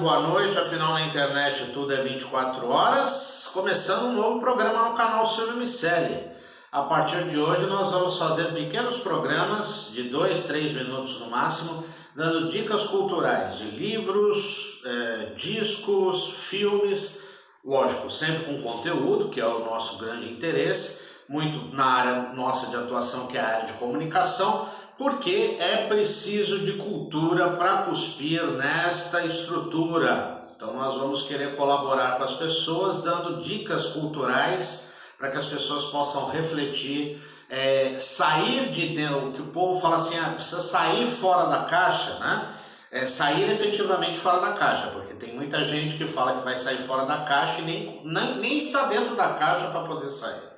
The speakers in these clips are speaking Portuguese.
boa noite, afinal na internet tudo é 24 horas. Começando um novo programa no canal Silvio Micelli. A partir de hoje nós vamos fazer pequenos programas de 2, 3 minutos no máximo, dando dicas culturais de livros, é, discos, filmes, lógico, sempre com conteúdo, que é o nosso grande interesse, muito na área nossa de atuação, que é a área de comunicação porque é preciso de cultura para cuspir nesta estrutura. Então, nós vamos querer colaborar com as pessoas, dando dicas culturais para que as pessoas possam refletir, é, sair de dentro, que o povo fala assim, ah, precisa sair fora da caixa, né? É, sair efetivamente fora da caixa, porque tem muita gente que fala que vai sair fora da caixa e nem, nem, nem está dentro da caixa para poder sair.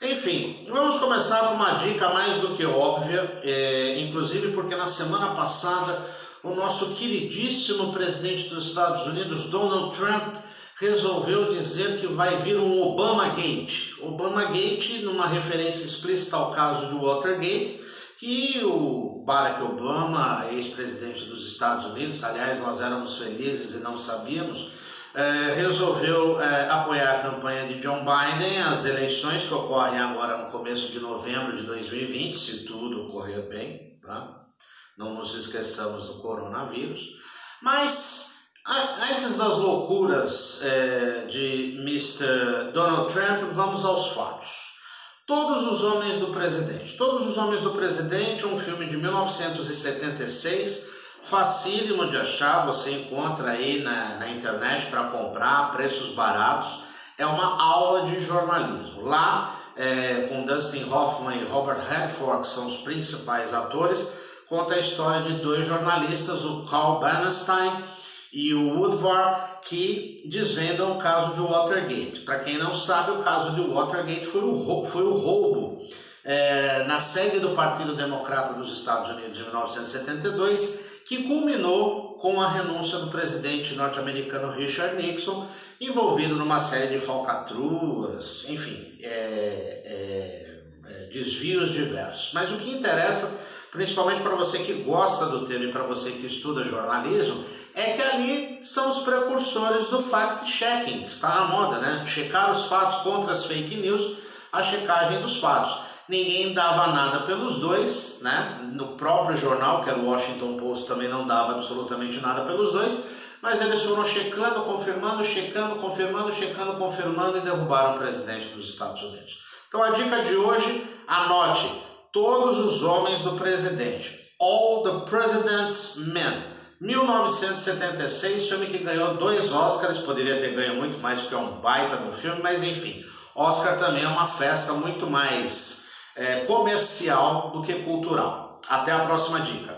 Enfim, vamos começar com uma dica mais do que óbvia, é, inclusive porque na semana passada o nosso queridíssimo presidente dos Estados Unidos, Donald Trump, resolveu dizer que vai vir um Obama Gate. Obama Gate, numa referência explícita ao caso de Watergate, que o Barack Obama, ex-presidente dos Estados Unidos, aliás, nós éramos felizes e não sabíamos, é, resolveu é, apoiar a campanha de John Biden, as eleições que ocorrem agora no começo de novembro de 2020, se tudo ocorrer bem, tá? não nos esqueçamos do coronavírus. Mas antes das loucuras é, de Mr. Donald Trump, vamos aos fatos. Todos os Homens do Presidente. Todos os Homens do Presidente, um filme de 1976 facílimo de achar, você encontra aí na, na internet para comprar, preços baratos. É uma aula de jornalismo. Lá, é, com Dustin Hoffman e Robert Redford, que são os principais atores, conta a história de dois jornalistas, o Carl Bernstein e o Woodward, que desvendam o caso de Watergate. Para quem não sabe, o caso de Watergate foi o, foi o roubo é, na sede do Partido Democrata dos Estados Unidos em 1972 que culminou com a renúncia do presidente norte-americano Richard Nixon, envolvido numa série de falcatruas, enfim, é, é, é, desvios diversos. Mas o que interessa, principalmente para você que gosta do tema e para você que estuda jornalismo, é que ali são os precursores do fact-checking, que está na moda, né? Checar os fatos contra as fake news, a checagem dos fatos ninguém dava nada pelos dois, né? No próprio jornal, que era o Washington Post, também não dava absolutamente nada pelos dois, mas eles foram checando, confirmando, checando, confirmando, checando, confirmando e derrubaram o presidente dos Estados Unidos. Então a dica de hoje, anote todos os homens do presidente. All the President's Men. 1976, filme que ganhou dois Oscars, poderia ter ganho muito mais porque é um baita no filme, mas enfim, Oscar também é uma festa muito mais é, comercial do que cultural. Até a próxima dica.